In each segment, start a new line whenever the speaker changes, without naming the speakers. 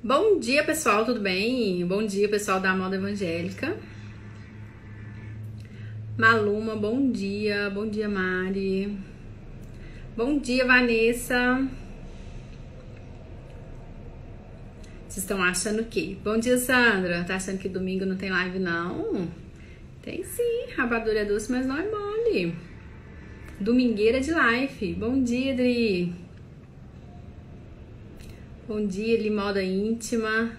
Bom dia, pessoal, tudo bem? Bom dia, pessoal da Moda Evangélica. Maluma, bom dia. Bom dia, Mari. Bom dia, Vanessa. Vocês estão achando o quê? Bom dia, Sandra. Tá achando que domingo não tem live, não? Tem sim. Rapadura é doce, mas não é mole. Domingueira de live. Bom dia, Adri. Bom dia, Limoda Íntima.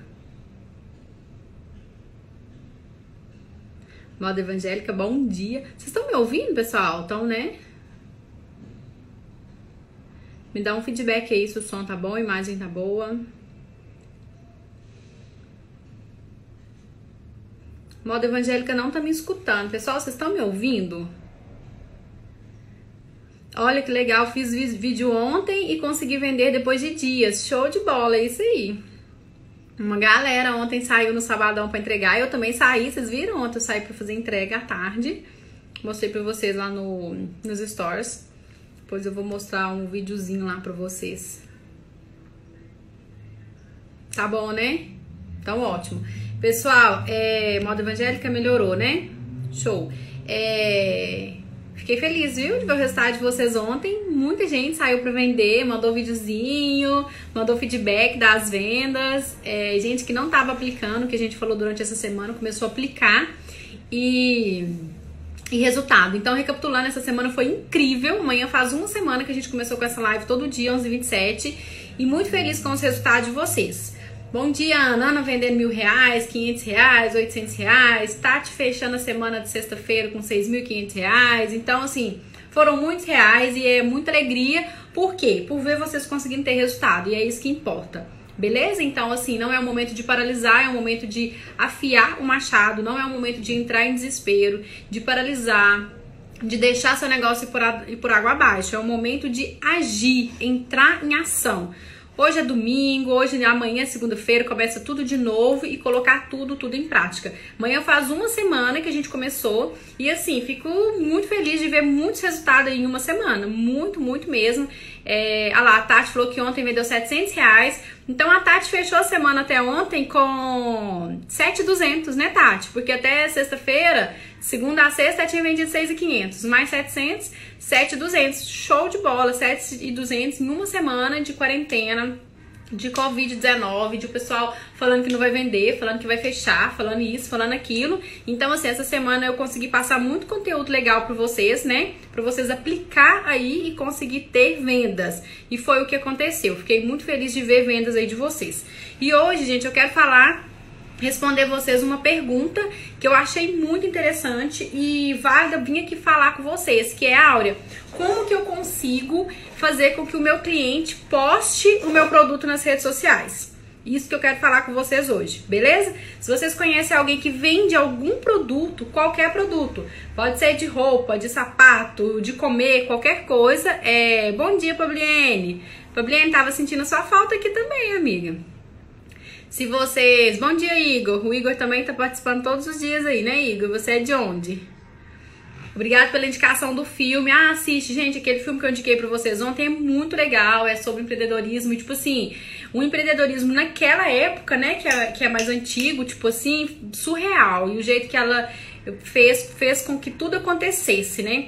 Moda Evangélica, bom dia. Vocês estão me ouvindo, pessoal? Estão, né? Me dá um feedback aí se o som tá bom, a imagem tá boa. Moda Evangélica não tá me escutando. Pessoal, vocês estão me ouvindo? Olha que legal, fiz vídeo ontem e consegui vender depois de dias. Show de bola, é isso aí. Uma galera ontem saiu no sabadão para entregar. Eu também saí, vocês viram? Ontem eu saí para fazer entrega à tarde. Mostrei para vocês lá no, nos stores. Depois eu vou mostrar um videozinho lá para vocês. Tá bom, né? Então, ótimo. Pessoal, é, moda evangélica melhorou, né? Show. É, Fiquei feliz, viu, de ver o resultado de vocês ontem. Muita gente saiu para vender, mandou videozinho, mandou feedback das vendas. É, gente que não estava aplicando, que a gente falou durante essa semana, começou a aplicar e, e resultado. Então, recapitulando, essa semana foi incrível. Amanhã faz uma semana que a gente começou com essa live todo dia, 11h27. E muito feliz com os resultados de vocês. Bom dia, Ana. Ana vendendo mil reais, quinhentos reais, oitocentos reais. Tati fechando a semana de sexta-feira com seis mil quinhentos reais. Então, assim, foram muitos reais e é muita alegria. Por quê? Por ver vocês conseguindo ter resultado. E é isso que importa. Beleza? Então, assim, não é o momento de paralisar, é o momento de afiar o machado, não é o momento de entrar em desespero, de paralisar, de deixar seu negócio ir por, ir por água abaixo. É o momento de agir, entrar em ação. Hoje é domingo, hoje amanhã é segunda-feira, começa tudo de novo e colocar tudo, tudo em prática. Amanhã faz uma semana que a gente começou e assim, fico muito feliz de ver muitos resultados em uma semana, muito, muito mesmo. É, ah lá, a Tati falou que ontem vendeu 700 reais, então a Tati fechou a semana até ontem com 7,200, né, Tati? Porque até sexta-feira, segunda a sexta, tinha vendido 6,500, mais 700 7,200. Show de bola, 7,200 em uma semana de quarentena de Covid-19, de o pessoal falando que não vai vender, falando que vai fechar, falando isso, falando aquilo. Então, assim, essa semana eu consegui passar muito conteúdo legal para vocês, né? Para vocês aplicar aí e conseguir ter vendas. E foi o que aconteceu. Fiquei muito feliz de ver vendas aí de vocês. E hoje, gente, eu quero falar responder vocês uma pergunta que eu achei muito interessante e válida vim aqui falar com vocês, que é Áurea, como que eu consigo fazer com que o meu cliente poste o meu produto nas redes sociais? Isso que eu quero falar com vocês hoje, beleza? Se vocês conhecem alguém que vende algum produto, qualquer produto, pode ser de roupa, de sapato, de comer, qualquer coisa, é... Bom dia, Pabliene. Pabliene, tava sentindo sua falta aqui também, amiga. Se vocês. Bom dia, Igor. O Igor também tá participando todos os dias aí, né, Igor? Você é de onde? Obrigado pela indicação do filme. Ah, assiste, gente. Aquele filme que eu indiquei pra vocês ontem é muito legal. É sobre empreendedorismo. E, tipo assim, o empreendedorismo naquela época, né? Que é, que é mais antigo, tipo assim, surreal. E o jeito que ela fez, fez com que tudo acontecesse, né?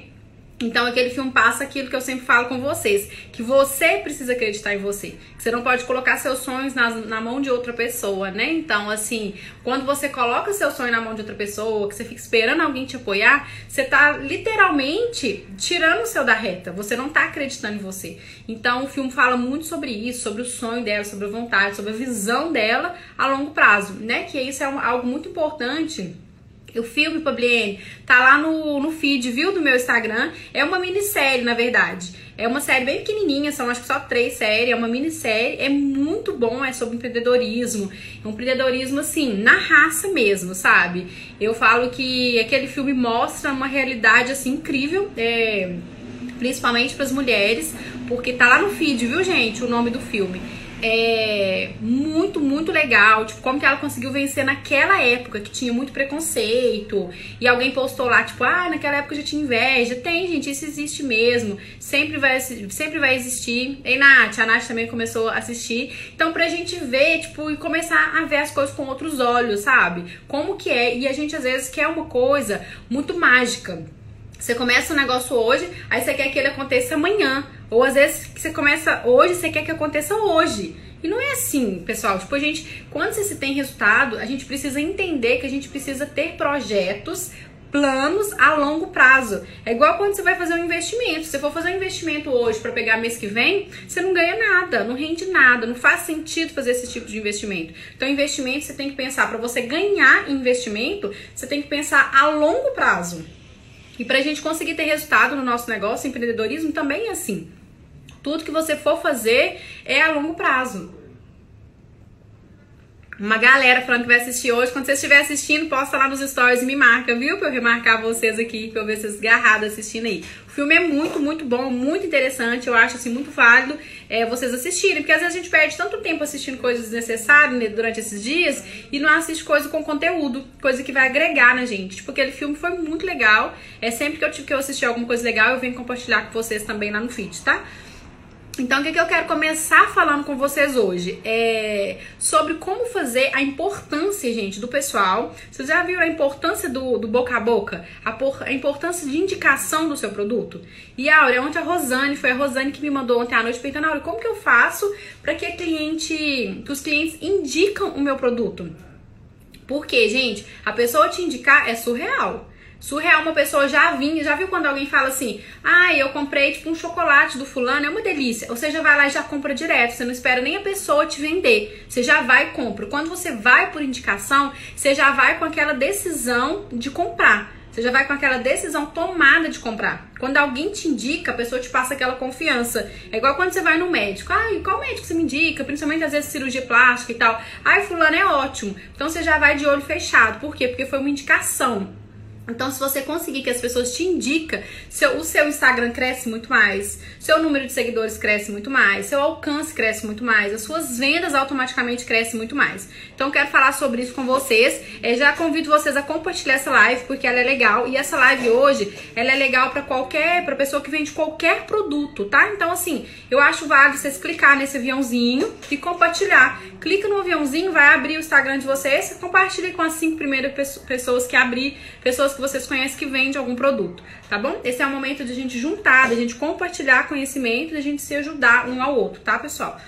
Então aquele filme passa aquilo que eu sempre falo com vocês, que você precisa acreditar em você, que você não pode colocar seus sonhos na, na mão de outra pessoa, né? Então assim, quando você coloca seu sonho na mão de outra pessoa, que você fica esperando alguém te apoiar, você tá literalmente tirando o seu da reta, você não tá acreditando em você. Então o filme fala muito sobre isso, sobre o sonho dela, sobre a vontade, sobre a visão dela a longo prazo, né? Que isso é um, algo muito importante o filme Pabliene tá lá no, no feed, viu, do meu Instagram. É uma minissérie, na verdade. É uma série bem pequenininha, são acho que só três séries. É uma minissérie, é muito bom, é sobre empreendedorismo. É um empreendedorismo, assim, na raça mesmo, sabe? Eu falo que aquele filme mostra uma realidade, assim, incrível, é, principalmente para as mulheres, porque tá lá no feed, viu, gente, o nome do filme. É, muito, muito legal. Tipo, como que ela conseguiu vencer naquela época que tinha muito preconceito. E alguém postou lá, tipo, ah, naquela época já tinha inveja. Tem, gente, isso existe mesmo. Sempre vai, sempre vai existir. Ei, Nath, a Nath também começou a assistir. Então, pra gente ver, tipo, e começar a ver as coisas com outros olhos, sabe? Como que é. E a gente, às vezes, quer uma coisa muito mágica. Você começa um negócio hoje, aí você quer que ele aconteça amanhã. Ou às vezes você começa hoje, você quer que aconteça hoje. E não é assim, pessoal. Tipo, a gente, quando você tem resultado, a gente precisa entender que a gente precisa ter projetos, planos a longo prazo. É igual quando você vai fazer um investimento. Se você for fazer um investimento hoje para pegar mês que vem, você não ganha nada, não rende nada, não faz sentido fazer esse tipo de investimento. Então, investimento você tem que pensar para você ganhar investimento, você tem que pensar a longo prazo. E para a gente conseguir ter resultado no nosso negócio, empreendedorismo também é assim. Tudo que você for fazer é a longo prazo. Uma galera falando que vai assistir hoje. Quando você estiver assistindo, posta lá nos stories e me marca, viu? Pra eu remarcar vocês aqui, pra eu ver vocês agarrados assistindo aí. O filme é muito, muito bom, muito interessante. Eu acho, assim, muito válido é, vocês assistirem. Porque às vezes a gente perde tanto tempo assistindo coisas desnecessárias né, durante esses dias e não assiste coisa com conteúdo. Coisa que vai agregar na gente. Tipo, aquele filme foi muito legal. É sempre que eu, que eu assistir alguma coisa legal, eu venho compartilhar com vocês também lá no feed, tá? Então, o que, que eu quero começar falando com vocês hoje? É sobre como fazer a importância, gente, do pessoal. Vocês já viram a importância do, do boca a boca? A, por, a importância de indicação do seu produto? E, Áurea, ontem a Rosane, foi a Rosane que me mandou ontem à noite, perguntando, Áurea, como que eu faço para que, cliente, que os clientes indicam o meu produto? Porque, gente, a pessoa te indicar é surreal. Surreal, uma pessoa já vinha, já viu quando alguém fala assim, ah, eu comprei tipo um chocolate do fulano, é uma delícia. Ou já vai lá e já compra direto, você não espera nem a pessoa te vender. Você já vai e compra. Quando você vai por indicação, você já vai com aquela decisão de comprar. Você já vai com aquela decisão tomada de comprar. Quando alguém te indica, a pessoa te passa aquela confiança. É igual quando você vai no médico. Ai, qual médico você me indica? Principalmente às vezes cirurgia plástica e tal. Ai, fulano é ótimo. Então você já vai de olho fechado. Por quê? Porque foi uma indicação. Então, se você conseguir que as pessoas te indicam, seu, o seu Instagram cresce muito mais, seu número de seguidores cresce muito mais, seu alcance cresce muito mais, as suas vendas automaticamente crescem muito mais. Então, quero falar sobre isso com vocês. É, já convido vocês a compartilhar essa live porque ela é legal e essa live hoje ela é legal para qualquer, para pessoa que vende qualquer produto, tá? Então, assim, eu acho válido vocês clicar nesse aviãozinho e compartilhar. Clica no aviãozinho, vai abrir o Instagram de vocês, compartilhe com as cinco primeiras pessoas que abrir, pessoas pessoas que vocês conhecem que vende algum produto, tá bom? Esse é o momento de a gente juntar, de a gente compartilhar conhecimento, de a gente se ajudar um ao outro, tá, pessoal?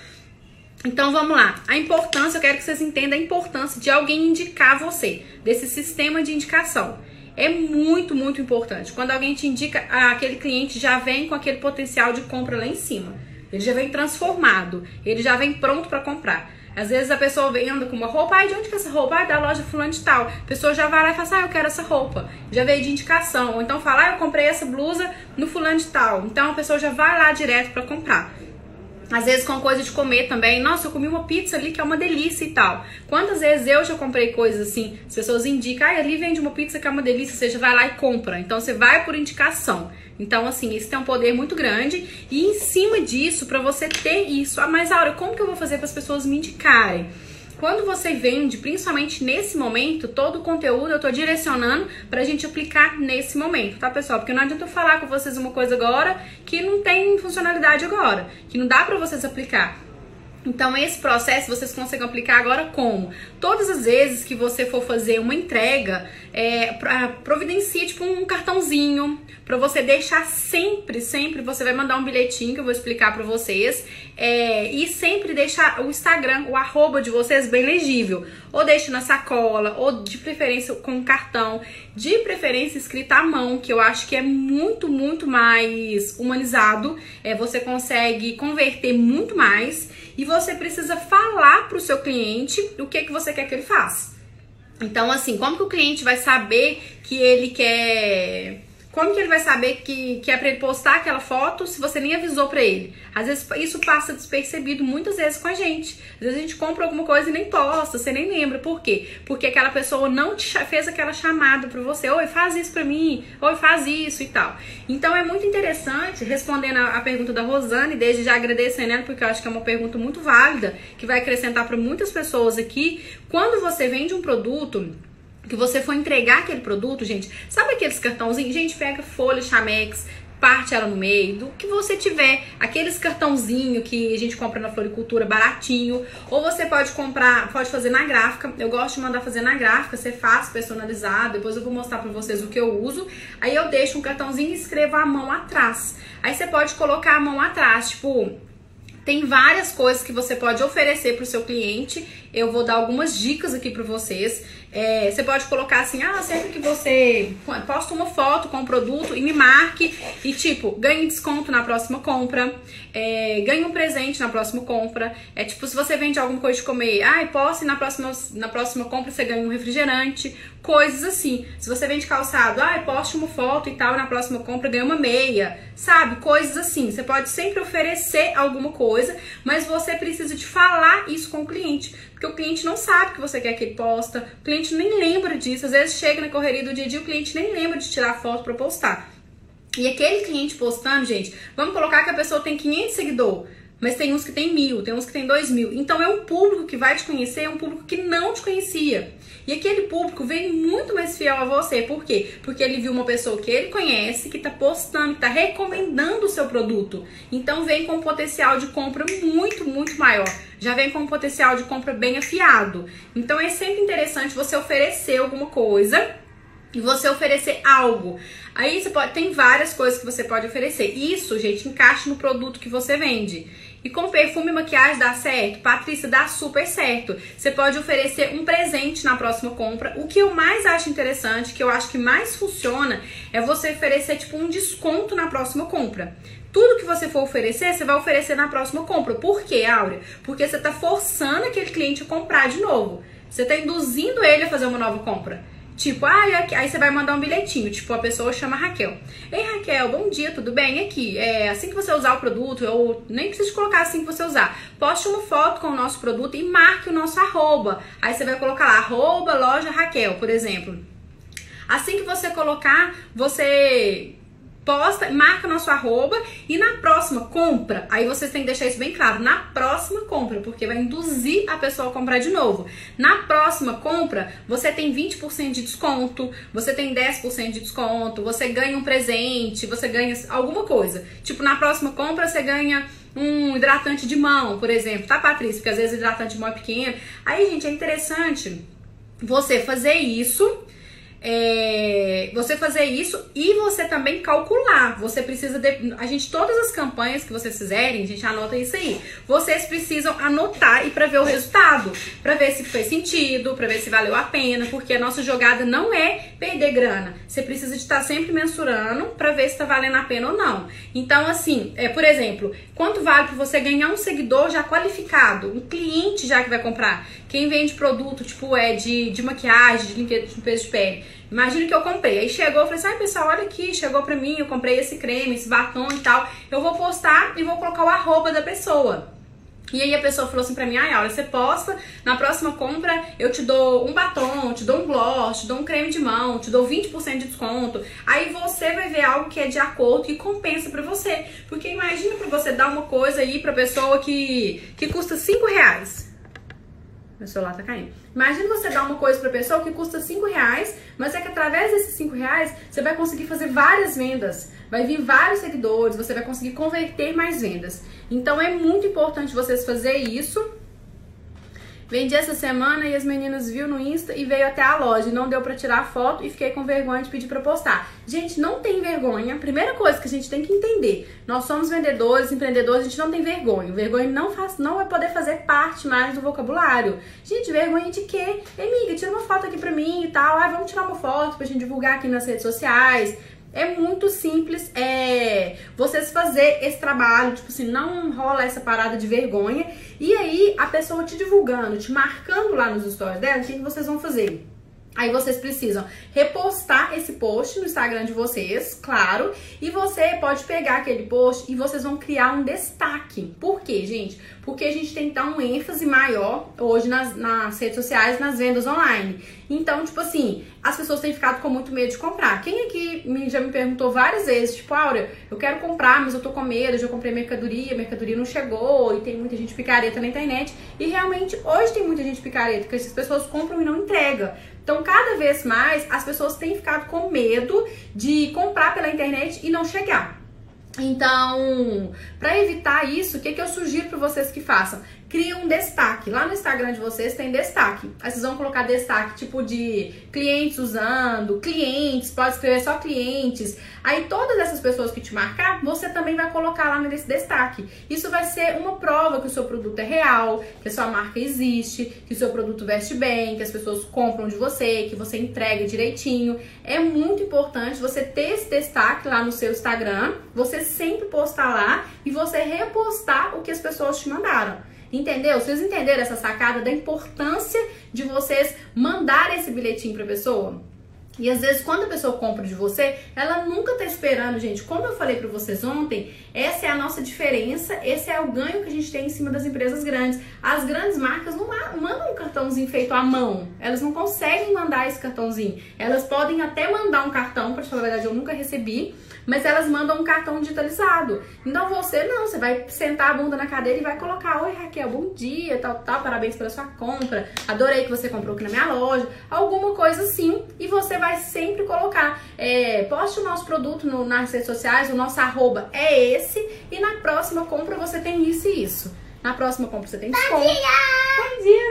Então vamos lá. A importância, eu quero que vocês entendam a importância de alguém indicar você, desse sistema de indicação. É muito, muito importante. Quando alguém te indica, aquele cliente já vem com aquele potencial de compra lá em cima. Ele já vem transformado, ele já vem pronto para comprar. Às vezes a pessoa vem anda com uma roupa, ai, de onde que é essa roupa? Ah, da loja fulano de tal. A pessoa já vai lá e fala assim, ah, eu quero essa roupa. Já veio de indicação. Ou então fala, ah, eu comprei essa blusa no fulano de tal. Então a pessoa já vai lá direto para comprar. Às vezes com coisa de comer também. Nossa, eu comi uma pizza ali que é uma delícia e tal. Quantas vezes eu já comprei coisas assim, as pessoas indicam, ah, ali vende uma pizza que é uma delícia, você já vai lá e compra. Então você vai por indicação. Então, assim, isso tem um poder muito grande. E em cima disso, para você ter isso, ah, mas Aura, como que eu vou fazer para as pessoas me indicarem? Quando você vende, principalmente nesse momento, todo o conteúdo eu tô direcionando pra gente aplicar nesse momento, tá, pessoal? Porque não adianta eu falar com vocês uma coisa agora que não tem funcionalidade agora, que não dá pra vocês aplicar. Então, esse processo vocês conseguem aplicar agora como? Todas as vezes que você for fazer uma entrega, é, providencie tipo um cartãozinho para você deixar sempre, sempre. Você vai mandar um bilhetinho que eu vou explicar para vocês. É, e sempre deixar o Instagram, o arroba de vocês bem legível. Ou deixe na sacola, ou de preferência com cartão, de preferência escrita à mão, que eu acho que é muito, muito mais humanizado. É, você consegue converter muito mais e você precisa falar para o seu cliente o que, que você quer que ele faça. Então, assim, como que o cliente vai saber que ele quer Como que ele vai saber que, que é pra ele postar aquela foto se você nem avisou pra ele? Às vezes isso passa despercebido muitas vezes com a gente. Às vezes a gente compra alguma coisa e nem posta, você nem lembra. Por quê? Porque aquela pessoa não te fez aquela chamada pra você. Oi, faz isso pra mim. Oi, faz isso e tal. Então é muito interessante, respondendo a, a pergunta da Rosane, desde já agradecendo ela, porque eu acho que é uma pergunta muito válida, que vai acrescentar para muitas pessoas aqui. Quando você vende um produto que você for entregar aquele produto, gente, sabe aqueles cartãozinhos? Gente, pega folha, chamex, parte ela no meio, do que você tiver, aqueles cartãozinho que a gente compra na floricultura baratinho, ou você pode comprar, pode fazer na gráfica. Eu gosto de mandar fazer na gráfica, você faz personalizado, depois eu vou mostrar para vocês o que eu uso. Aí eu deixo um cartãozinho e escrevo a mão atrás. Aí você pode colocar a mão atrás, tipo, tem várias coisas que você pode oferecer para o seu cliente. Eu vou dar algumas dicas aqui para vocês. É, você pode colocar assim, ah, sempre que você posta uma foto com o produto e me marque e tipo, ganhe desconto na próxima compra, é, ganhe um presente na próxima compra. É tipo, se você vende alguma coisa de comer, ah, poste na próxima, na próxima compra você ganha um refrigerante, coisas assim. Se você vende calçado, ah, poste uma foto e tal, na próxima compra ganha uma meia, sabe? Coisas assim. Você pode sempre oferecer alguma coisa, mas você precisa de falar isso com o cliente. Porque o cliente não sabe que você quer que ele posta, o cliente nem lembra disso. Às vezes chega na correria do dia a dia, o cliente nem lembra de tirar foto para postar. E aquele cliente postando, gente, vamos colocar que a pessoa tem 500 seguidores, mas tem uns que tem mil, tem uns que tem dois mil. Então é um público que vai te conhecer, é um público que não te conhecia. E aquele público vem muito mais fiel a você. Por quê? Porque ele viu uma pessoa que ele conhece, que está postando, que está recomendando o seu produto. Então vem com um potencial de compra muito, muito maior. Já vem com um potencial de compra bem afiado. Então é sempre interessante você oferecer alguma coisa e você oferecer algo. Aí você pode, tem várias coisas que você pode oferecer. Isso, gente, encaixa no produto que você vende. E com perfume e maquiagem dá certo? Patrícia, dá super certo. Você pode oferecer um presente na próxima compra. O que eu mais acho interessante, que eu acho que mais funciona, é você oferecer tipo um desconto na próxima compra. Tudo que você for oferecer, você vai oferecer na próxima compra. Por quê, Áurea? Porque você está forçando aquele cliente a comprar de novo. Você está induzindo ele a fazer uma nova compra. Tipo, ah, aí você vai mandar um bilhetinho. Tipo, a pessoa chama Raquel. Ei, Raquel, bom dia, tudo bem? Aqui, é assim que você usar o produto, ou nem precisa colocar assim que você usar. Poste uma foto com o nosso produto e marque o nosso arroba. Aí você vai colocar lá, arroba loja Raquel, por exemplo. Assim que você colocar, você posta, marca nosso arroba e na próxima compra, aí vocês têm que deixar isso bem claro, na próxima compra, porque vai induzir a pessoa a comprar de novo. Na próxima compra, você tem 20% de desconto, você tem 10% de desconto, você ganha um presente, você ganha alguma coisa. Tipo, na próxima compra você ganha um hidratante de mão, por exemplo, tá, Patrícia? Porque às vezes o hidratante de mão é pequeno. Aí, gente, é interessante você fazer isso é, você fazer isso e você também calcular. Você precisa de, a gente todas as campanhas que vocês fizerem, a gente anota isso aí. Vocês precisam anotar e para ver o resultado, para ver se fez sentido, para ver se valeu a pena, porque a nossa jogada não é perder grana. Você precisa de estar sempre mensurando para ver se está valendo a pena ou não. Então assim, é, por exemplo, quanto vale para você ganhar um seguidor já qualificado, um cliente já que vai comprar? Quem vende produto tipo é de, de maquiagem, de limpeza de pele Imagina que eu comprei. Aí chegou, eu falei assim: ai pessoal, olha aqui, chegou pra mim, eu comprei esse creme, esse batom e tal. Eu vou postar e vou colocar o arroba da pessoa. E aí a pessoa falou assim pra mim, ai, olha, você posta, na próxima compra eu te dou um batom, te dou um gloss, te dou um creme de mão, te dou 20% de desconto. Aí você vai ver algo que é de acordo e compensa pra você. Porque imagina pra você dar uma coisa aí pra pessoa que, que custa 5 reais. Meu celular tá caindo. Imagina você dar uma coisa pra pessoa que custa 5 reais, mas é que através desses 5 reais você vai conseguir fazer várias vendas. Vai vir vários seguidores, você vai conseguir converter mais vendas. Então é muito importante vocês fazerem isso Vendi essa semana e as meninas viu no Insta e veio até a loja. Não deu para tirar foto e fiquei com vergonha de pedir para postar. Gente, não tem vergonha. Primeira coisa que a gente tem que entender: nós somos vendedores, empreendedores, a gente não tem vergonha. Vergonha não faz, não vai poder fazer parte mais do vocabulário. Gente, vergonha de quê? Amiga, tira uma foto aqui pra mim e tal. Ah, vamos tirar uma foto pra gente divulgar aqui nas redes sociais. É muito simples é, vocês fazer esse trabalho, tipo assim, não rola essa parada de vergonha. E aí, a pessoa te divulgando, te marcando lá nos stories dela, o que, que vocês vão fazer? Aí vocês precisam repostar esse post no Instagram de vocês, claro, e você pode pegar aquele post e vocês vão criar um destaque. Por quê, gente? Porque a gente tem que dar um ênfase maior hoje nas, nas redes sociais, nas vendas online. Então, tipo assim, as pessoas têm ficado com muito medo de comprar. Quem aqui me, já me perguntou várias vezes, tipo, Aura, eu quero comprar, mas eu tô com medo, já comprei mercadoria, mercadoria não chegou, e tem muita gente picareta na internet. E realmente, hoje tem muita gente picareta, porque as pessoas compram e não entregam. Então, cada vez mais, as pessoas têm ficado com medo de comprar pela internet e não chegar. Então, para evitar isso, o que, que eu sugiro para vocês que façam? Cria um destaque. Lá no Instagram de vocês tem destaque. Aí vocês vão colocar destaque tipo de clientes usando, clientes, pode escrever só clientes. Aí todas essas pessoas que te marcar, você também vai colocar lá nesse destaque. Isso vai ser uma prova que o seu produto é real, que a sua marca existe, que o seu produto veste bem, que as pessoas compram de você, que você entrega direitinho. É muito importante você ter esse destaque lá no seu Instagram, você sempre postar lá e você repostar o que as pessoas te mandaram. Entendeu? Vocês entenderam essa sacada da importância de vocês mandar esse bilhetinho para a pessoa? E às vezes, quando a pessoa compra de você, ela nunca tá esperando, gente. Como eu falei para vocês ontem, essa é a nossa diferença, esse é o ganho que a gente tem em cima das empresas grandes. As grandes marcas não mandam um cartãozinho feito à mão, elas não conseguem mandar esse cartãozinho. Elas podem até mandar um cartão, para falar a verdade, eu nunca recebi, mas elas mandam um cartão digitalizado. Então você não, você vai sentar a bunda na cadeira e vai colocar: Oi Raquel, bom dia, tal, tal, parabéns pela sua compra, adorei que você comprou aqui na minha loja, alguma coisa assim, e você vai sempre colocar: é, poste o nosso produto no, nas redes sociais, o nosso arroba é esse, e na próxima compra você tem isso e isso. Na próxima compra você tem desconto. Bom dia! Bom dia,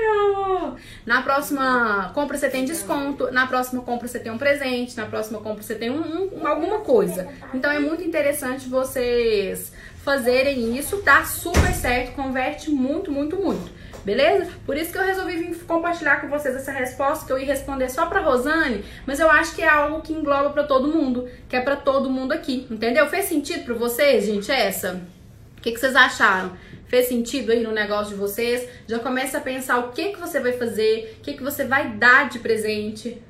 Na próxima compra você tem desconto. Na próxima compra você tem um presente. Na próxima compra você tem um, um, alguma coisa. Então é muito interessante vocês fazerem isso. Dá super certo. Converte muito, muito, muito. Beleza? Por isso que eu resolvi compartilhar com vocês essa resposta que eu ia responder só pra Rosane, mas eu acho que é algo que engloba para todo mundo, que é para todo mundo aqui, entendeu? Fez sentido para vocês, gente, essa? O que, que vocês acharam? Fez sentido aí no negócio de vocês? Já começa a pensar o que, que você vai fazer, o que, que você vai dar de presente.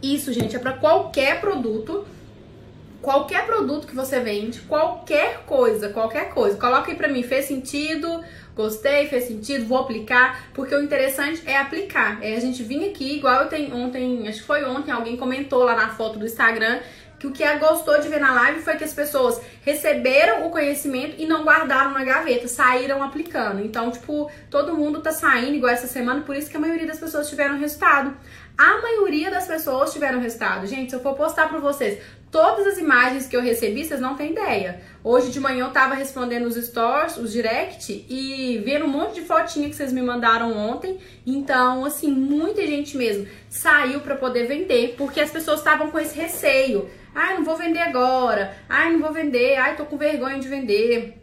Isso, gente, é para qualquer produto. Qualquer produto que você vende, qualquer coisa, qualquer coisa. Coloca aí pra mim, fez sentido? Gostei, fez sentido, vou aplicar, porque o interessante é aplicar. É a gente vir aqui, igual eu tenho ontem, acho que foi ontem, alguém comentou lá na foto do Instagram que o que ela gostou de ver na live foi que as pessoas receberam o conhecimento e não guardaram na gaveta, saíram aplicando. Então, tipo, todo mundo tá saindo igual essa semana, por isso que a maioria das pessoas tiveram resultado. A maioria das pessoas tiveram resultado. Gente, se eu for postar para vocês todas as imagens que eu recebi, vocês não têm ideia. Hoje de manhã eu tava respondendo os stories, os direct e vendo um monte de fotinha que vocês me mandaram ontem. Então, assim, muita gente mesmo saiu para poder vender, porque as pessoas estavam com esse receio. Ai, não vou vender agora. Ai, não vou vender. Ai, tô com vergonha de vender.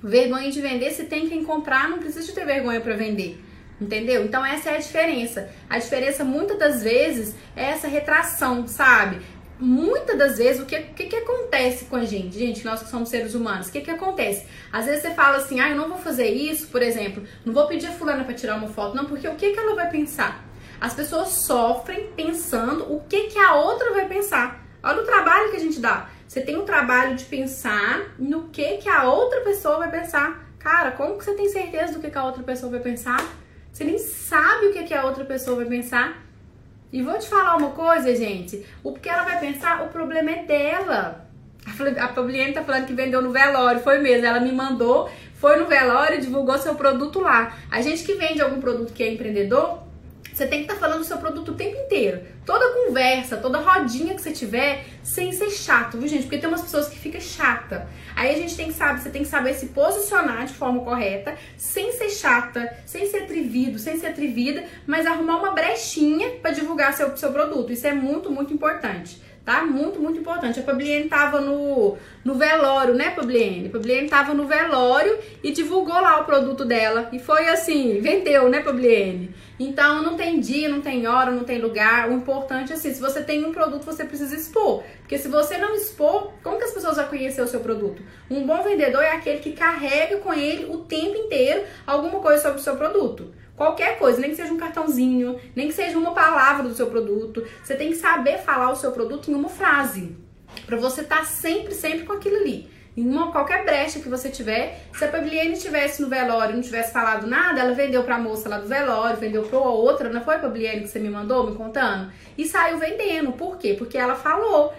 Vergonha de vender, se tem quem comprar, não precisa ter vergonha para vender. Entendeu? Então essa é a diferença. A diferença muitas das vezes é essa retração, sabe? Muitas das vezes, o que, que, que acontece com a gente, gente, nós que somos seres humanos, o que, que acontece? Às vezes você fala assim, ah, eu não vou fazer isso, por exemplo, não vou pedir a fulana para tirar uma foto, não, porque o que, que ela vai pensar? As pessoas sofrem pensando o que, que a outra vai pensar. Olha o trabalho que a gente dá. Você tem o trabalho de pensar no que que a outra pessoa vai pensar. Cara, como que você tem certeza do que, que a outra pessoa vai pensar? Você nem sabe o que, que a outra pessoa vai pensar. E vou te falar uma coisa, gente. O que ela vai pensar, o problema é dela. A Fabienne tá falando que vendeu no velório. Foi mesmo. Ela me mandou, foi no velório, divulgou seu produto lá. A gente que vende algum produto que é empreendedor, você tem que estar tá falando do seu produto o tempo inteiro. Toda conversa, toda rodinha que você tiver, sem ser chato, viu, gente? Porque tem umas pessoas que ficam chata. Aí a gente tem que saber, você tem que saber se posicionar de forma correta, sem ser chata, sem ser atrevido, sem ser atrevida, mas arrumar uma brechinha para divulgar seu, seu produto. Isso é muito, muito importante tá? Muito, muito importante. A Fabliene tava no, no velório, né, Fabliene? A Fabliene tava no velório e divulgou lá o produto dela. E foi assim, vendeu, né, Fabliene? Então não tem dia, não tem hora, não tem lugar. O importante é assim, se você tem um produto, você precisa expor. Porque se você não expor, como que as pessoas vão conhecer o seu produto? Um bom vendedor é aquele que carrega com ele o tempo inteiro alguma coisa sobre o seu produto. Qualquer coisa, nem que seja um cartãozinho, nem que seja uma palavra do seu produto. Você tem que saber falar o seu produto em uma frase. Para você estar tá sempre, sempre com aquilo ali. Em uma, qualquer brecha que você tiver, se a Pabliene estivesse no velório e não tivesse falado nada, ela vendeu pra moça lá do velório, vendeu pra outra, não foi, Pabliene, que você me mandou me contando? E saiu vendendo. Por quê? Porque ela falou.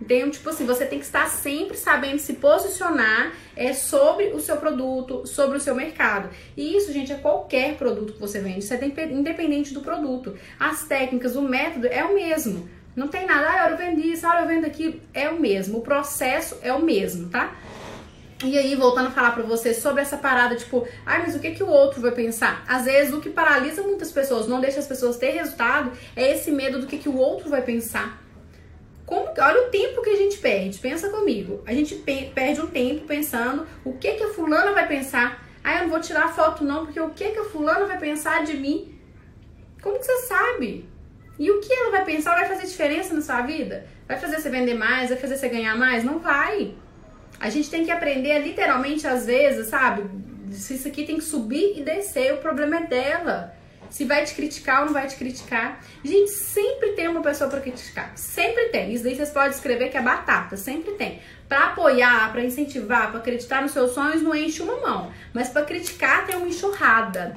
Então, tipo assim, você tem que estar sempre sabendo se posicionar é, sobre o seu produto, sobre o seu mercado. E isso, gente, é qualquer produto que você vende. Você tem independente do produto. As técnicas, o método é o mesmo. Não tem nada, ah, eu vendi isso, ah, eu vendo aquilo. É o mesmo, o processo é o mesmo, tá? E aí, voltando a falar pra vocês sobre essa parada, tipo, ai, mas o que, que o outro vai pensar? Às vezes, o que paralisa muitas pessoas, não deixa as pessoas ter resultado, é esse medo do que, que o outro vai pensar. Como, olha o tempo que a gente perde, pensa comigo. A gente perde um tempo pensando o que, que a fulana vai pensar. Ah, eu não vou tirar foto não, porque o que, que a fulana vai pensar de mim? Como que você sabe? E o que ela vai pensar vai fazer diferença na sua vida? Vai fazer você vender mais? Vai fazer você ganhar mais? Não vai. A gente tem que aprender literalmente, às vezes, sabe? Se isso aqui tem que subir e descer, o problema é dela. Se vai te criticar ou não vai te criticar. Gente, sempre tem uma pessoa para criticar. Sempre tem. Isso daí vocês podem escrever que é batata. Sempre tem. Para apoiar, para incentivar, para acreditar nos seus sonhos, não enche uma mão. Mas para criticar, tem uma enxurrada.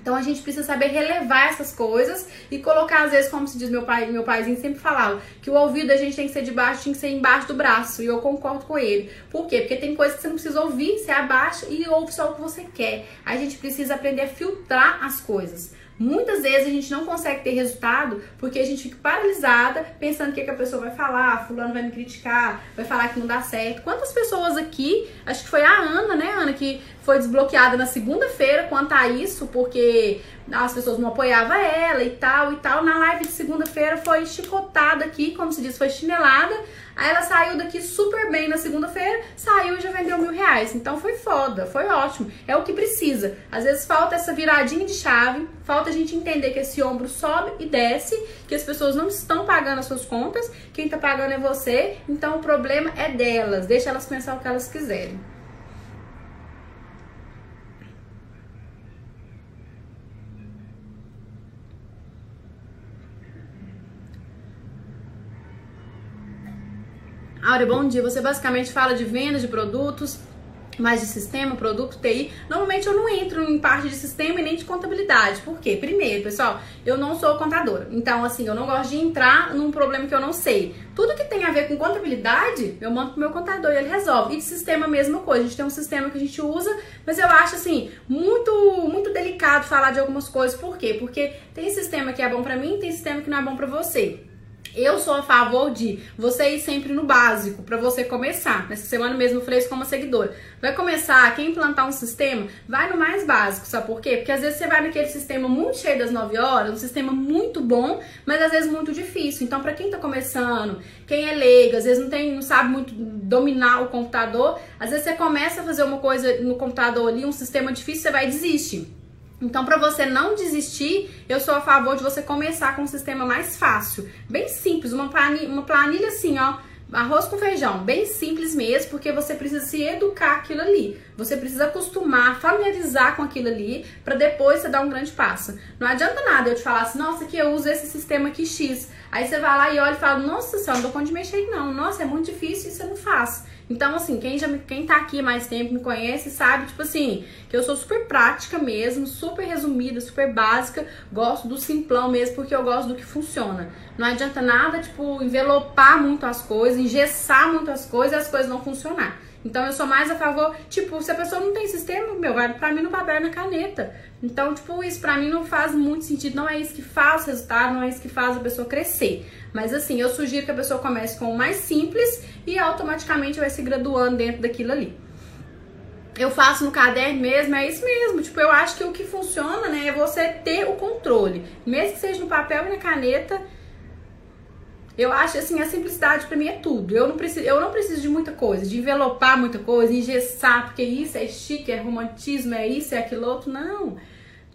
Então a gente precisa saber relevar essas coisas e colocar, às vezes, como se diz meu pai, meu paizinho sempre falava, que o ouvido a gente tem que ser de baixo, tem que ser embaixo do braço. E eu concordo com ele. Por quê? Porque tem coisas que você não precisa ouvir, você abaixa e ouve só o que você quer. A gente precisa aprender a filtrar as coisas. Muitas vezes a gente não consegue ter resultado porque a gente fica paralisada pensando o que, que a pessoa vai falar, fulano vai me criticar, vai falar que não dá certo. Quantas pessoas aqui, acho que foi a Ana, né, Ana, que foi desbloqueada na segunda-feira quanto a isso, porque as pessoas não apoiavam ela e tal e tal. Na live de segunda-feira foi chicotada aqui, como se diz, foi chinelada. Aí ela saiu daqui super bem na segunda-feira, saiu e já vendeu mil reais. Então foi foda, foi ótimo. É o que precisa. Às vezes falta essa viradinha de chave, falta a gente entender que esse ombro sobe e desce, que as pessoas não estão pagando as suas contas, quem tá pagando é você. Então o problema é delas. Deixa elas pensar o que elas quiserem. Áurea, bom dia. Você basicamente fala de venda de produtos, mais de sistema, produto, TI. Normalmente eu não entro em parte de sistema e nem de contabilidade. Por quê? Primeiro, pessoal, eu não sou contadora. Então, assim, eu não gosto de entrar num problema que eu não sei. Tudo que tem a ver com contabilidade, eu mando pro meu contador e ele resolve. E de sistema, mesma coisa. A gente tem um sistema que a gente usa, mas eu acho, assim, muito, muito delicado falar de algumas coisas. Por quê? Porque tem sistema que é bom para mim, tem sistema que não é bom para você. Eu sou a favor de você ir sempre no básico para você começar. Nessa semana mesmo eu falei isso com uma seguidora. Vai começar, quer implantar um sistema, vai no mais básico, sabe por quê? Porque às vezes você vai naquele sistema muito cheio das 9 horas, um sistema muito bom, mas às vezes muito difícil. Então, para quem tá começando, quem é leigo, às vezes não tem, não sabe muito dominar o computador, às vezes você começa a fazer uma coisa no computador ali, um sistema difícil, você vai desistir. Então, para você não desistir, eu sou a favor de você começar com um sistema mais fácil, bem simples, uma planilha, uma planilha assim, ó, arroz com feijão, bem simples mesmo, porque você precisa se educar aquilo ali. Você precisa acostumar, familiarizar com aquilo ali, para depois você dar um grande passo. Não adianta nada eu te falar assim, nossa, que eu uso esse sistema aqui X. Aí você vai lá e olha e fala, nossa senhora, não dou conta de mexer não. Nossa, é muito difícil e você não faz. Então, assim, quem, já, quem tá aqui mais tempo, me conhece, sabe, tipo assim, que eu sou super prática mesmo, super resumida, super básica, gosto do simplão mesmo, porque eu gosto do que funciona. Não adianta nada, tipo, envelopar muito as coisas, engessar muito as coisas e as coisas não funcionar. Então eu sou mais a favor, tipo, se a pessoa não tem sistema, meu, vai pra mim no papel e na caneta. Então, tipo, isso pra mim não faz muito sentido, não é isso que faz o resultado, não é isso que faz a pessoa crescer. Mas assim, eu sugiro que a pessoa comece com o mais simples e automaticamente vai se graduando dentro daquilo ali. Eu faço no caderno mesmo, é isso mesmo. Tipo, eu acho que o que funciona, né, é você ter o controle. Mesmo que seja no papel e na caneta, eu acho assim, a simplicidade para mim é tudo. Eu não preciso, eu não preciso de muita coisa, de envelopar muita coisa, engessar, porque isso é chique, é romantismo, é isso, é aquilo outro. Não.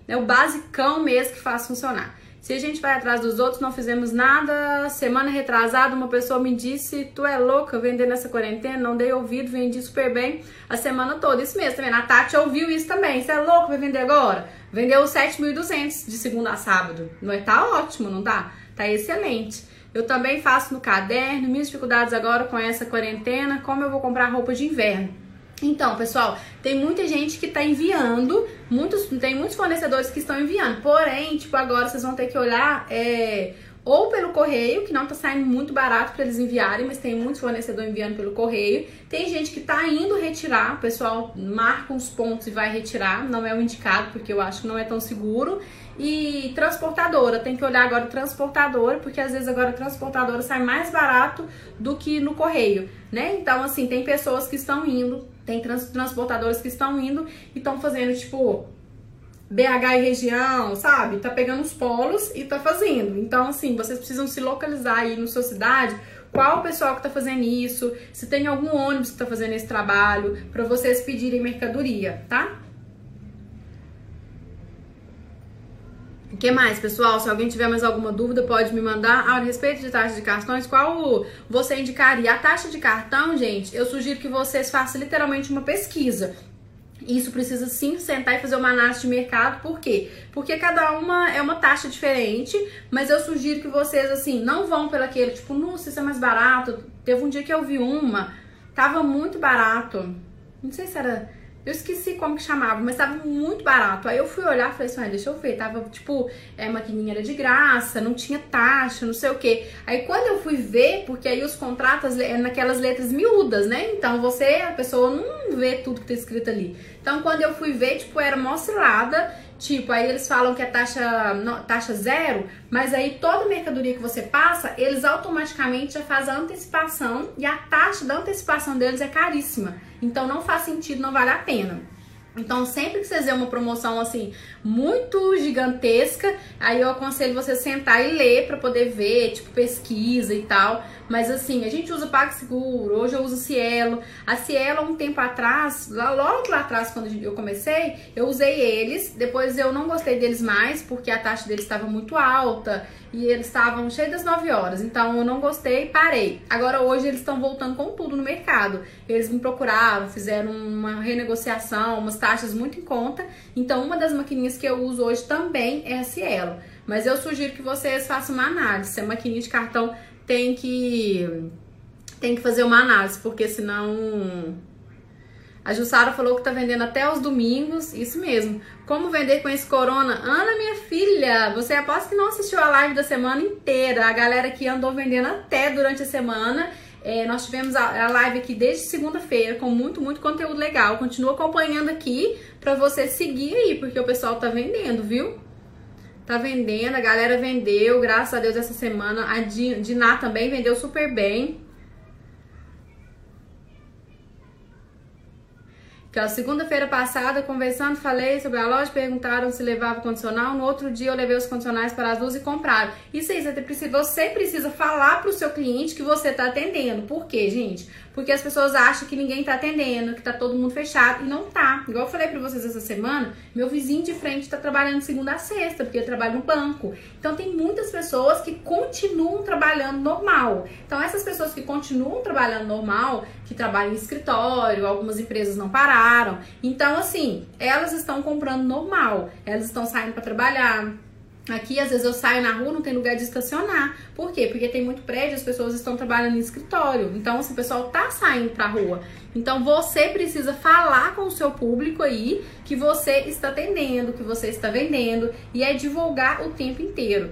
né? O basicão mesmo que faz funcionar. Se a gente vai atrás dos outros, não fizemos nada. Semana retrasada, uma pessoa me disse: Tu é louca vender nessa quarentena? Não dei ouvido, vendi super bem a semana toda. Isso mesmo também. A Tati ouviu isso também. Você é louco, vai vender agora? Vendeu 7.200 de segunda a sábado. Não é? Tá ótimo, não tá? Tá excelente. Eu também faço no caderno, minhas dificuldades agora com essa quarentena, como eu vou comprar roupa de inverno. Então, pessoal, tem muita gente que está enviando, muitos, tem muitos fornecedores que estão enviando. Porém, tipo, agora vocês vão ter que olhar é, ou pelo correio, que não está saindo muito barato para eles enviarem, mas tem muitos fornecedores enviando pelo correio. Tem gente que está indo retirar, o pessoal marca os pontos e vai retirar, não é o indicado, porque eu acho que não é tão seguro. E transportadora, tem que olhar agora transportadora, porque às vezes agora transportadora sai mais barato do que no correio, né? Então, assim, tem pessoas que estão indo, tem trans transportadores que estão indo e estão fazendo, tipo, BH e região, sabe? Tá pegando os polos e tá fazendo. Então, assim, vocês precisam se localizar aí na sua cidade. Qual o pessoal que tá fazendo isso? Se tem algum ônibus que tá fazendo esse trabalho, para vocês pedirem mercadoria, tá? O que mais, pessoal? Se alguém tiver mais alguma dúvida, pode me mandar. Ah, a respeito de taxa de cartões, qual você indicaria? A taxa de cartão, gente, eu sugiro que vocês façam literalmente uma pesquisa. Isso precisa sim sentar e fazer uma análise de mercado, por quê? Porque cada uma é uma taxa diferente, mas eu sugiro que vocês, assim, não vão pelo aquele, tipo, nossa, isso é mais barato. Teve um dia que eu vi uma, tava muito barato. Não sei se era eu esqueci como que chamava, mas tava muito barato. Aí eu fui olhar e falei assim, ah, deixa eu ver. Tava, tipo, é, maquininha era de graça, não tinha taxa, não sei o quê. Aí quando eu fui ver, porque aí os contratos é naquelas letras miúdas, né? Então você, a pessoa não vê tudo que tá escrito ali. Então quando eu fui ver, tipo, era mostrada Tipo, aí eles falam que é taxa, taxa zero, mas aí toda mercadoria que você passa, eles automaticamente já fazem a antecipação e a taxa da antecipação deles é caríssima. Então não faz sentido, não vale a pena. Então, sempre que vocês verem uma promoção assim muito gigantesca, aí eu aconselho você sentar e ler para poder ver, tipo pesquisa e tal. Mas assim, a gente usa PagSeguro, hoje eu uso Cielo. A Cielo, um tempo atrás, logo lá atrás, quando eu comecei, eu usei eles. Depois eu não gostei deles mais, porque a taxa deles estava muito alta e eles estavam cheios das 9 horas. Então eu não gostei e parei. Agora hoje eles estão voltando com tudo no mercado. Eles me procuraram, fizeram uma renegociação, umas taxas muito em conta. Então uma das maquininhas que eu uso hoje também é a Cielo. Mas eu sugiro que vocês façam uma análise. Se a maquininha de cartão tem que tem que fazer uma análise, porque senão a Jussara falou que tá vendendo até os domingos, isso mesmo. Como vender com esse corona? Ana, minha filha, você aposta que não assistiu a live da semana inteira. A galera que andou vendendo até durante a semana. É, nós tivemos a, live aqui desde segunda-feira com muito, muito conteúdo legal. Continua acompanhando aqui pra você seguir aí, porque o pessoal tá vendendo, viu? Tá vendendo, a galera vendeu, graças a Deus, essa semana. A Diná também vendeu super bem. Que a segunda-feira passada, conversando, falei sobre a loja, perguntaram se levava condicional. No outro dia eu levei os condicionais para as duas e compraram. Isso aí, você precisa, você precisa falar para o seu cliente que você está atendendo. Por quê, gente? Porque as pessoas acham que ninguém tá atendendo, que tá todo mundo fechado e não tá. Igual eu falei para vocês essa semana, meu vizinho de frente tá trabalhando segunda a sexta, porque ele trabalha no banco. Então tem muitas pessoas que continuam trabalhando normal. Então essas pessoas que continuam trabalhando normal, que trabalham em escritório, algumas empresas não pararam. Então assim, elas estão comprando normal, elas estão saindo para trabalhar Aqui, às vezes, eu saio na rua, não tem lugar de estacionar. Por quê? Porque tem muito prédio, as pessoas estão trabalhando em escritório. Então, assim, o pessoal tá saindo pra rua. Então, você precisa falar com o seu público aí que você está atendendo, que você está vendendo e é divulgar o tempo inteiro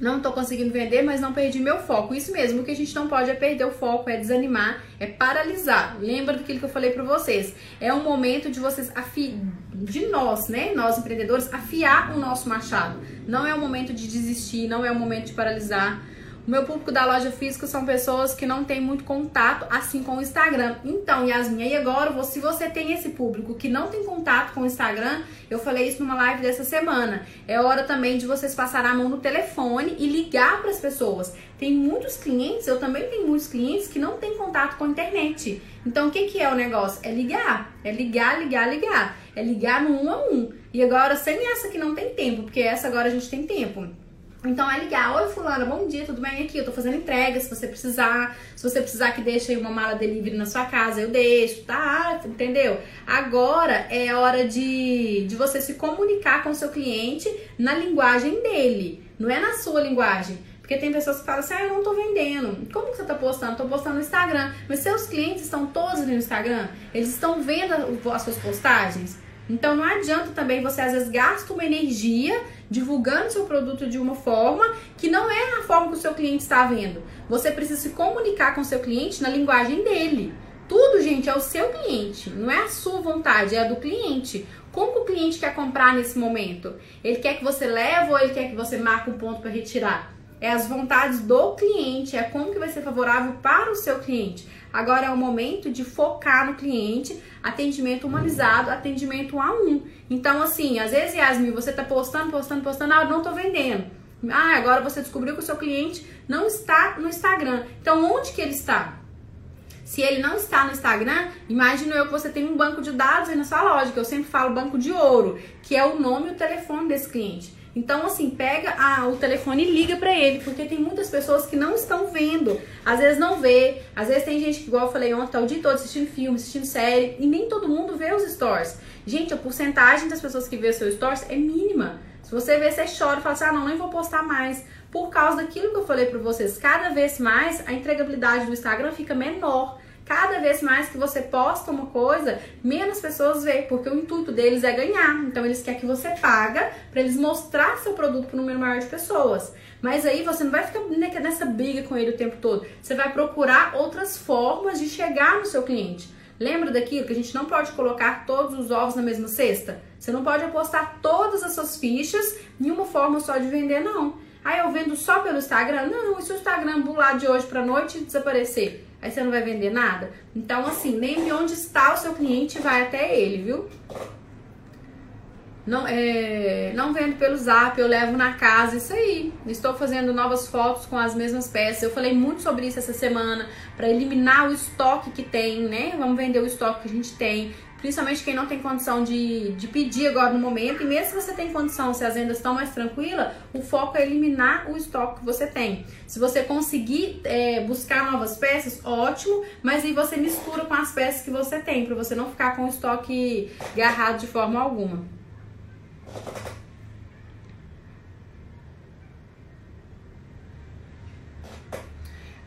não estou conseguindo vender, mas não perdi meu foco. Isso mesmo, o que a gente não pode é perder o foco, é desanimar, é paralisar. Lembra daquilo que eu falei para vocês? É um momento de vocês de nós, né, nós empreendedores, afiar o nosso machado. Não é o momento de desistir, não é o momento de paralisar. Meu público da loja física são pessoas que não têm muito contato assim com o Instagram. Então, Yasmin, e agora, se você tem esse público que não tem contato com o Instagram, eu falei isso numa live dessa semana. É hora também de vocês passar a mão no telefone e ligar para as pessoas. Tem muitos clientes, eu também tenho muitos clientes que não têm contato com a internet. Então, o que, que é o negócio? É ligar. É ligar, ligar, ligar. É ligar no um a um. E agora, sem essa que não tem tempo, porque essa agora a gente tem tempo. Então é ligar, oi fulana, bom dia, tudo bem aqui? Eu tô fazendo entrega, se você precisar, se você precisar que deixe uma mala delivery na sua casa, eu deixo, tá? Entendeu? Agora é hora de, de você se comunicar com o seu cliente na linguagem dele, não é na sua linguagem. Porque tem pessoas que falam assim, ah, eu não tô vendendo. Como que você tá postando? Tô postando no Instagram. Mas seus clientes estão todos no Instagram? Eles estão vendo as suas postagens? Então não adianta também você às vezes gasta uma energia divulgando seu produto de uma forma que não é a forma que o seu cliente está vendo. Você precisa se comunicar com o seu cliente na linguagem dele. Tudo, gente, é o seu cliente, não é a sua vontade, é a do cliente. Como que o cliente quer comprar nesse momento? Ele quer que você leve ou ele quer que você marque um ponto para retirar? É as vontades do cliente, é como que vai ser favorável para o seu cliente. Agora é o momento de focar no cliente, atendimento humanizado, atendimento a um. Então, assim, às vezes, Yasmin, você tá postando, postando, postando, ah, não tô vendendo. Ah, agora você descobriu que o seu cliente não está no Instagram. Então, onde que ele está? Se ele não está no Instagram, imagino eu que você tem um banco de dados aí na sua loja, que eu sempre falo banco de ouro, que é o nome e o telefone desse cliente. Então, assim, pega a, o telefone e liga para ele, porque tem muitas pessoas que não estão vendo. Às vezes não vê, às vezes tem gente que, igual eu falei ontem, tá o dia todo assistindo filme, assistindo série, e nem todo mundo vê os stories. Gente, a porcentagem das pessoas que vê seus stories é mínima. Se você vê, você chora e fala assim, ah, não, nem vou postar mais. Por causa daquilo que eu falei para vocês, cada vez mais a entregabilidade do Instagram fica menor cada vez mais que você posta uma coisa, menos pessoas veem, porque o intuito deles é ganhar. Então eles querem que você paga para eles mostrar seu produto para um número maior de pessoas. Mas aí você não vai ficar nessa briga com ele o tempo todo. Você vai procurar outras formas de chegar no seu cliente. Lembra daquilo que a gente não pode colocar todos os ovos na mesma cesta? Você não pode apostar todas as suas fichas em uma forma só de vender, não. Ah, eu vendo só pelo Instagram? Não, e se o Instagram bular de hoje para noite e desaparecer? Aí você não vai vender nada? Então, assim, lembre onde está o seu cliente vai até ele, viu? Não, é, não vendo pelo zap, eu levo na casa, isso aí. Estou fazendo novas fotos com as mesmas peças. Eu falei muito sobre isso essa semana, para eliminar o estoque que tem, né? Vamos vender o estoque que a gente tem principalmente quem não tem condição de, de pedir agora no momento, e mesmo se você tem condição, se as vendas estão mais tranquilas, o foco é eliminar o estoque que você tem. Se você conseguir é, buscar novas peças, ótimo, mas aí você mistura com as peças que você tem, para você não ficar com o estoque agarrado de forma alguma.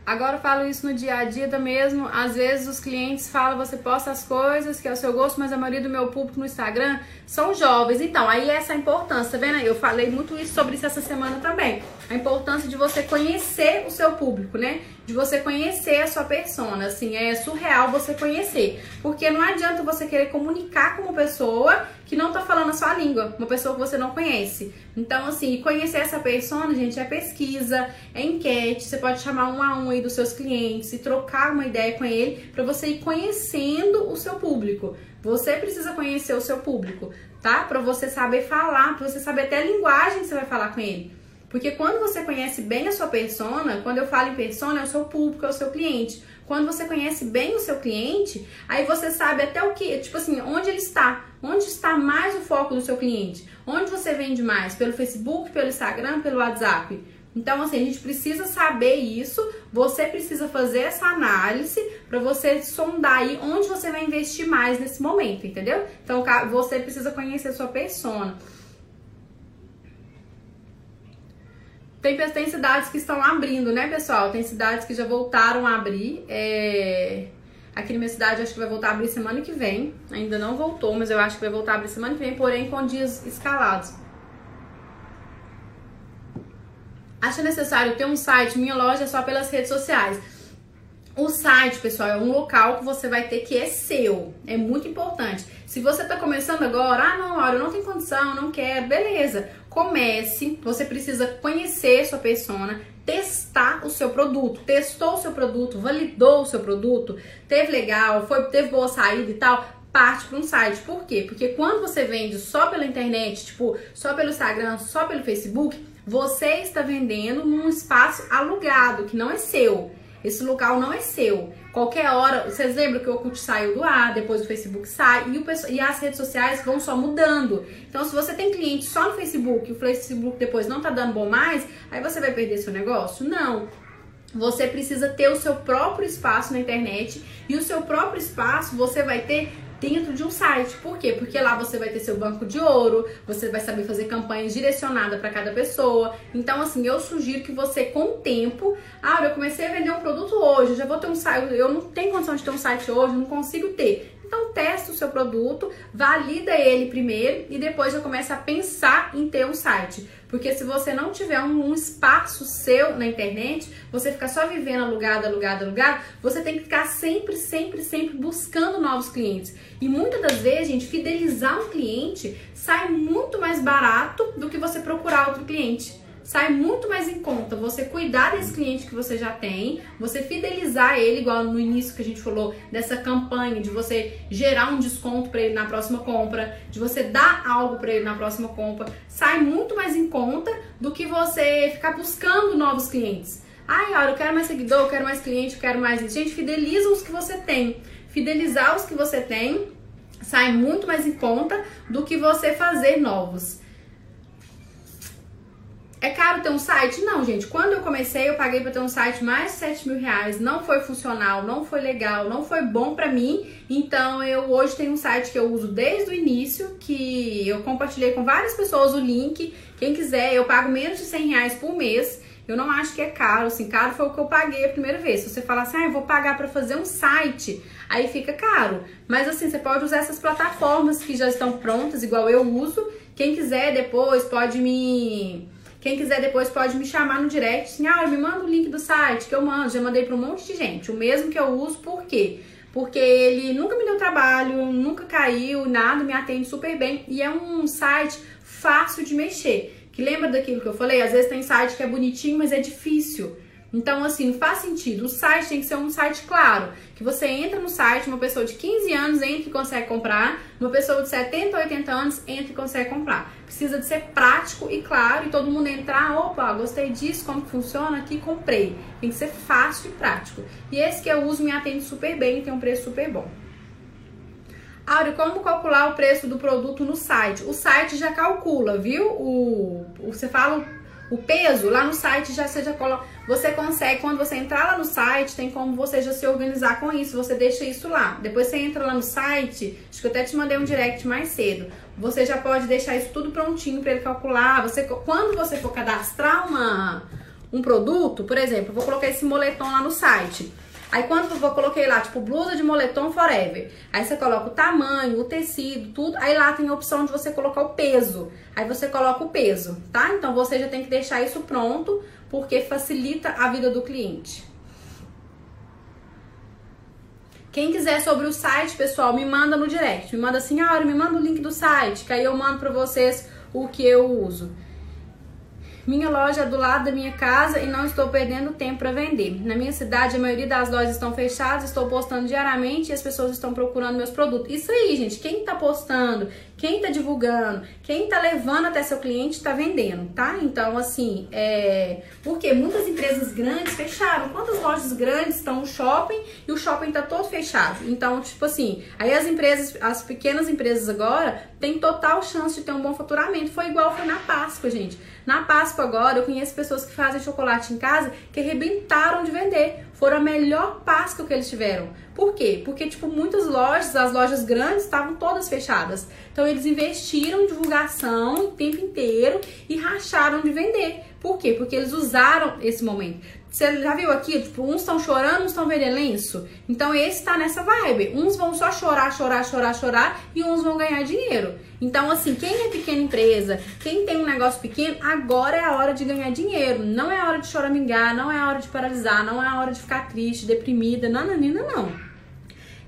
Agora eu falo isso no dia a dia mesmo. Às vezes os clientes falam, você posta as coisas que é o seu gosto, mas a maioria do meu público no Instagram são jovens. Então, aí essa é importância, tá vendo? Eu falei muito isso sobre isso essa semana também. A importância de você conhecer o seu público, né? De você conhecer a sua persona. Assim, é surreal você conhecer. Porque não adianta você querer comunicar com uma pessoa que não tá falando a sua língua, uma pessoa que você não conhece. Então, assim, conhecer essa persona, gente, é pesquisa, é enquete. Você pode chamar um a um aí dos seus clientes e trocar uma ideia com ele para você ir conhecendo o seu público. Você precisa conhecer o seu público, tá? Para você saber falar, para você saber até a linguagem que você vai falar com ele. Porque quando você conhece bem a sua persona, quando eu falo em persona, é o seu público, é o seu cliente. Quando você conhece bem o seu cliente, aí você sabe até o que, tipo assim, onde ele está, onde está mais o foco do seu cliente, onde você vende mais, pelo Facebook, pelo Instagram, pelo WhatsApp. Então, assim, a gente precisa saber isso, você precisa fazer essa análise para você sondar aí onde você vai investir mais nesse momento, entendeu? Então, você precisa conhecer a sua persona. Tem, tem cidades que estão abrindo, né, pessoal? Tem cidades que já voltaram a abrir. É... Aqui na minha cidade, acho que vai voltar a abrir semana que vem. Ainda não voltou, mas eu acho que vai voltar a abrir semana que vem, porém com dias escalados. Acha necessário ter um site, minha loja é só pelas redes sociais. O site, pessoal, é um local que você vai ter que é seu. É muito importante. Se você está começando agora, ah, não, Laura, eu não tenho condição, não quero, beleza. Comece, você precisa conhecer sua persona, testar o seu produto. Testou o seu produto, validou o seu produto, teve legal, foi, teve boa saída e tal parte para um site. Por quê? Porque quando você vende só pela internet, tipo, só pelo Instagram, só pelo Facebook, você está vendendo num espaço alugado, que não é seu. Esse local não é seu. Qualquer hora, vocês lembram que o Orkut saiu do ar, depois o Facebook sai e, o, e as redes sociais vão só mudando. Então, se você tem cliente só no Facebook e o Facebook depois não tá dando bom mais, aí você vai perder seu negócio? Não. Você precisa ter o seu próprio espaço na internet e o seu próprio espaço você vai ter dentro de um site. Por quê? Porque lá você vai ter seu banco de ouro, você vai saber fazer campanhas direcionadas para cada pessoa. Então, assim, eu sugiro que você, com o tempo, ah, eu comecei a vender um produto hoje, já vou ter um site, eu não tenho condição de ter um site hoje, não consigo ter. Então testa o seu produto, valida ele primeiro e depois já começa a pensar em ter um site. Porque se você não tiver um, um espaço seu na internet, você ficar só vivendo alugado, alugado, alugado, você tem que ficar sempre, sempre, sempre buscando novos clientes. E muitas das vezes, gente, fidelizar um cliente sai muito mais barato do que você procurar outro cliente sai muito mais em conta você cuidar desse cliente que você já tem, você fidelizar ele, igual no início que a gente falou dessa campanha, de você gerar um desconto para ele na próxima compra, de você dar algo para ele na próxima compra, sai muito mais em conta do que você ficar buscando novos clientes. Ai, olha, eu quero mais seguidor, eu quero mais cliente, eu quero mais. Gente, fideliza os que você tem. Fidelizar os que você tem sai muito mais em conta do que você fazer novos. É caro ter um site? Não, gente. Quando eu comecei, eu paguei para ter um site mais de 7 mil reais. Não foi funcional, não foi legal, não foi bom para mim. Então, eu hoje tenho um site que eu uso desde o início, que eu compartilhei com várias pessoas o link. Quem quiser, eu pago menos de 100 reais por mês. Eu não acho que é caro, assim, caro foi o que eu paguei a primeira vez. Se você falar assim, ah, eu vou pagar para fazer um site, aí fica caro. Mas assim, você pode usar essas plataformas que já estão prontas, igual eu uso. Quem quiser depois pode me quem quiser depois pode me chamar no direct, assim, ah, me manda o link do site que eu mando. Já mandei para um monte de gente. O mesmo que eu uso, por quê? Porque ele nunca me deu trabalho, nunca caiu, nada, me atende super bem. E é um site fácil de mexer. Que lembra daquilo que eu falei? Às vezes tem site que é bonitinho, mas é difícil. Então, assim, faz sentido. O site tem que ser um site claro. Que você entra no site, uma pessoa de 15 anos entra e consegue comprar, uma pessoa de 70, 80 anos entra e consegue comprar. Precisa de ser prático e claro e todo mundo entrar, opa, gostei disso, como que funciona aqui, comprei. Tem que ser fácil e prático. E esse que eu uso me atende super bem e tem um preço super bom. Áureo, como calcular o preço do produto no site? O site já calcula, viu? O você fala o peso, lá no site já seja. Você consegue, quando você entrar lá no site, tem como você já se organizar com isso. Você deixa isso lá. Depois você entra lá no site, acho que eu até te mandei um direct mais cedo. Você já pode deixar isso tudo prontinho para ele calcular. Você, quando você for cadastrar uma, um produto, por exemplo, eu vou colocar esse moletom lá no site. Aí quando eu coloquei lá, tipo, blusa de moletom forever. Aí você coloca o tamanho, o tecido, tudo. Aí lá tem a opção de você colocar o peso. Aí você coloca o peso, tá? Então você já tem que deixar isso pronto, porque facilita a vida do cliente. Quem quiser sobre o site, pessoal, me manda no direct. Me manda assim, ah, me manda o link do site, que aí eu mando pra vocês o que eu uso. Minha loja é do lado da minha casa e não estou perdendo tempo para vender. Na minha cidade, a maioria das lojas estão fechadas, estou postando diariamente e as pessoas estão procurando meus produtos. Isso aí, gente, quem está postando, quem está divulgando, quem está levando até seu cliente está vendendo, tá? Então, assim, é. Porque muitas empresas grandes fecharam. Quantas lojas grandes estão no shopping e o shopping está todo fechado? Então, tipo assim, aí as empresas, as pequenas empresas agora, têm total chance de ter um bom faturamento. Foi igual foi na Páscoa, gente. Na Páscoa agora, eu conheço pessoas que fazem chocolate em casa que arrebentaram de vender. Foram a melhor Páscoa que eles tiveram. Por quê? Porque, tipo, muitas lojas, as lojas grandes, estavam todas fechadas. Então, eles investiram em divulgação o tempo inteiro e racharam de vender. Por quê? Porque eles usaram esse momento. Você já viu aqui? Tipo, uns estão chorando, uns estão vendendo lenço. Então, esse tá nessa vibe. Uns vão só chorar, chorar, chorar, chorar e uns vão ganhar dinheiro. Então, assim, quem é pequena empresa, quem tem um negócio pequeno, agora é a hora de ganhar dinheiro. Não é a hora de choramingar, não é a hora de paralisar, não é a hora de ficar triste, deprimida, nananina, não.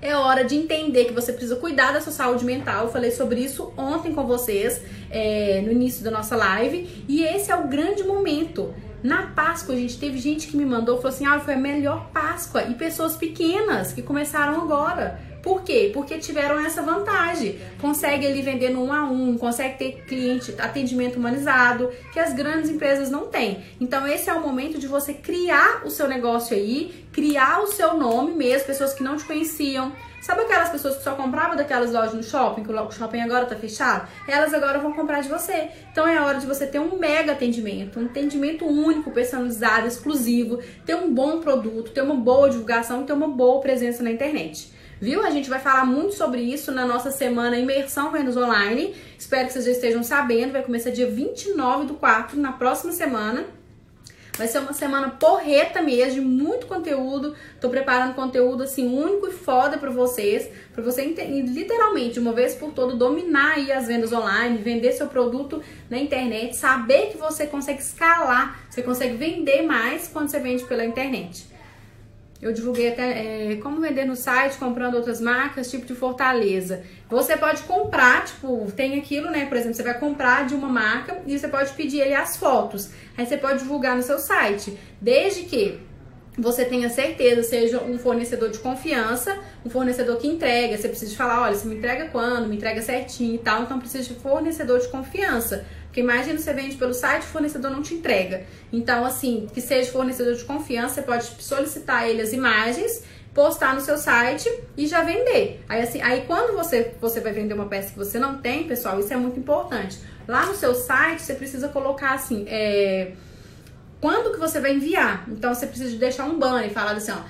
É hora de entender que você precisa cuidar da sua saúde mental. Eu falei sobre isso ontem com vocês, é, no início da nossa live. E esse é o grande momento. Na Páscoa, gente teve gente que me mandou, falou assim: ah, foi a melhor Páscoa. E pessoas pequenas que começaram agora Por quê? Porque tiveram essa vantagem. Consegue ali vender no um a um, consegue ter cliente, atendimento humanizado, que as grandes empresas não têm. Então esse é o momento de você criar o seu negócio aí, criar o seu nome mesmo, pessoas que não te conheciam. Sabe aquelas pessoas que só compravam daquelas lojas no shopping, que o shopping agora tá fechado? Elas agora vão comprar de você. Então é hora de você ter um mega atendimento, um atendimento único, personalizado, exclusivo, ter um bom produto, ter uma boa divulgação, ter uma boa presença na internet viu? A gente vai falar muito sobre isso na nossa semana Imersão Vendas Online. Espero que vocês já estejam sabendo. Vai começar dia 29 do 4, na próxima semana. Vai ser uma semana porreta mesmo, de muito conteúdo. Tô preparando conteúdo assim único e foda para vocês, para você literalmente uma vez por todo dominar aí as vendas online, vender seu produto na internet, saber que você consegue escalar, você consegue vender mais quando você vende pela internet. Eu divulguei até é, como vender no site, comprando outras marcas, tipo de Fortaleza. Você pode comprar, tipo, tem aquilo, né? Por exemplo, você vai comprar de uma marca e você pode pedir aí as fotos. Aí você pode divulgar no seu site. Desde que você tenha certeza, seja um fornecedor de confiança, um fornecedor que entrega. Você precisa falar, olha, você me entrega quando, me entrega certinho e tal. Então precisa de fornecedor de confiança. Porque imagina você vende pelo site, o fornecedor não te entrega. Então, assim, que seja fornecedor de confiança, você pode solicitar ele as imagens, postar no seu site e já vender. Aí, assim, aí quando você, você vai vender uma peça que você não tem, pessoal, isso é muito importante. Lá no seu site, você precisa colocar assim, é, quando que você vai enviar. Então, você precisa deixar um banner e falar assim, ó,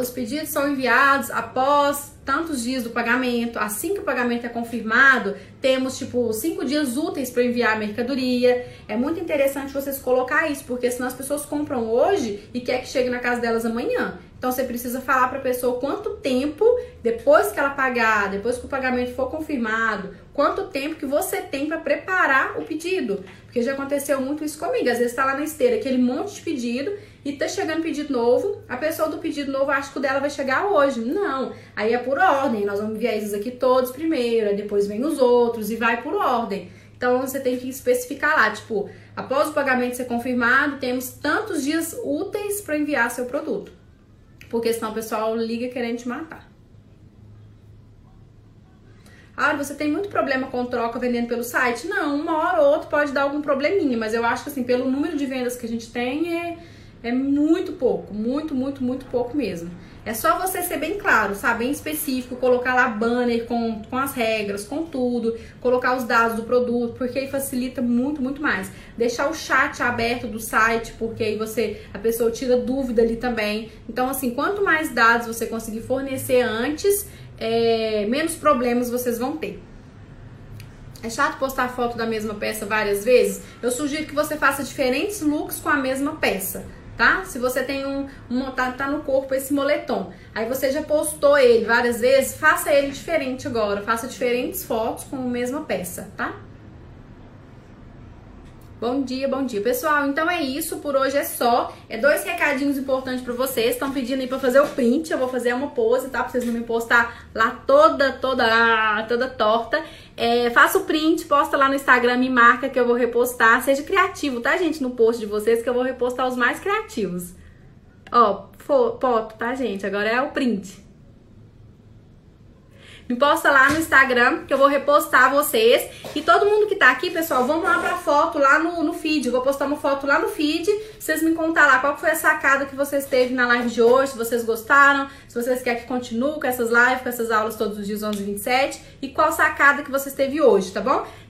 os pedidos são enviados após tantos dias do pagamento. Assim que o pagamento é confirmado, temos tipo cinco dias úteis para enviar a mercadoria. É muito interessante vocês colocar isso, porque senão as pessoas compram hoje e quer que chegue na casa delas amanhã. Então você precisa falar para a pessoa quanto tempo depois que ela pagar, depois que o pagamento for confirmado, quanto tempo que você tem para preparar o pedido. Porque já aconteceu muito isso comigo. Às vezes está lá na esteira aquele monte de pedido e tá chegando pedido novo, a pessoa do pedido novo acha que o dela vai chegar hoje. Não, aí é por ordem, nós vamos enviar esses aqui todos primeiro, depois vem os outros e vai por ordem. Então você tem que especificar lá, tipo, após o pagamento ser confirmado, temos tantos dias úteis para enviar seu produto. Porque senão o pessoal liga querendo te matar. Ah, você tem muito problema com troca vendendo pelo site? Não, uma hora ou outra pode dar algum probleminha, mas eu acho que assim, pelo número de vendas que a gente tem, é, é muito pouco, muito, muito, muito pouco mesmo. É só você ser bem claro, sabe? Bem específico, colocar lá banner com, com as regras, com tudo, colocar os dados do produto, porque aí facilita muito, muito mais. Deixar o chat aberto do site, porque aí você, a pessoa tira dúvida ali também. Então, assim, quanto mais dados você conseguir fornecer antes, é, menos problemas vocês vão ter. É chato postar foto da mesma peça várias vezes? Eu sugiro que você faça diferentes looks com a mesma peça tá? Se você tem um, um tá, tá, no corpo esse moletom, aí você já postou ele várias vezes, faça ele diferente agora, faça diferentes fotos com a mesma peça, tá? Bom dia, bom dia. Pessoal, então é isso. Por hoje é só. É dois recadinhos importantes para vocês. Estão pedindo aí para fazer o print. Eu vou fazer uma pose, tá? Pra vocês não me postar lá toda, toda, toda torta. É, faça o print, posta lá no Instagram, me marca que eu vou repostar. Seja criativo, tá, gente? No post de vocês que eu vou repostar os mais criativos. Ó, foto, tá, gente? Agora é o print. Me posta lá no Instagram que eu vou repostar vocês. E todo mundo que tá aqui, pessoal, vamos lá pra foto lá no, no feed. Eu vou postar uma foto lá no feed. Vocês me contar lá qual foi a sacada que vocês teve na live de hoje, se vocês gostaram, se vocês querem que continue com essas lives, com essas aulas todos os dias 11 e 27 e qual sacada que vocês teve hoje, tá bom?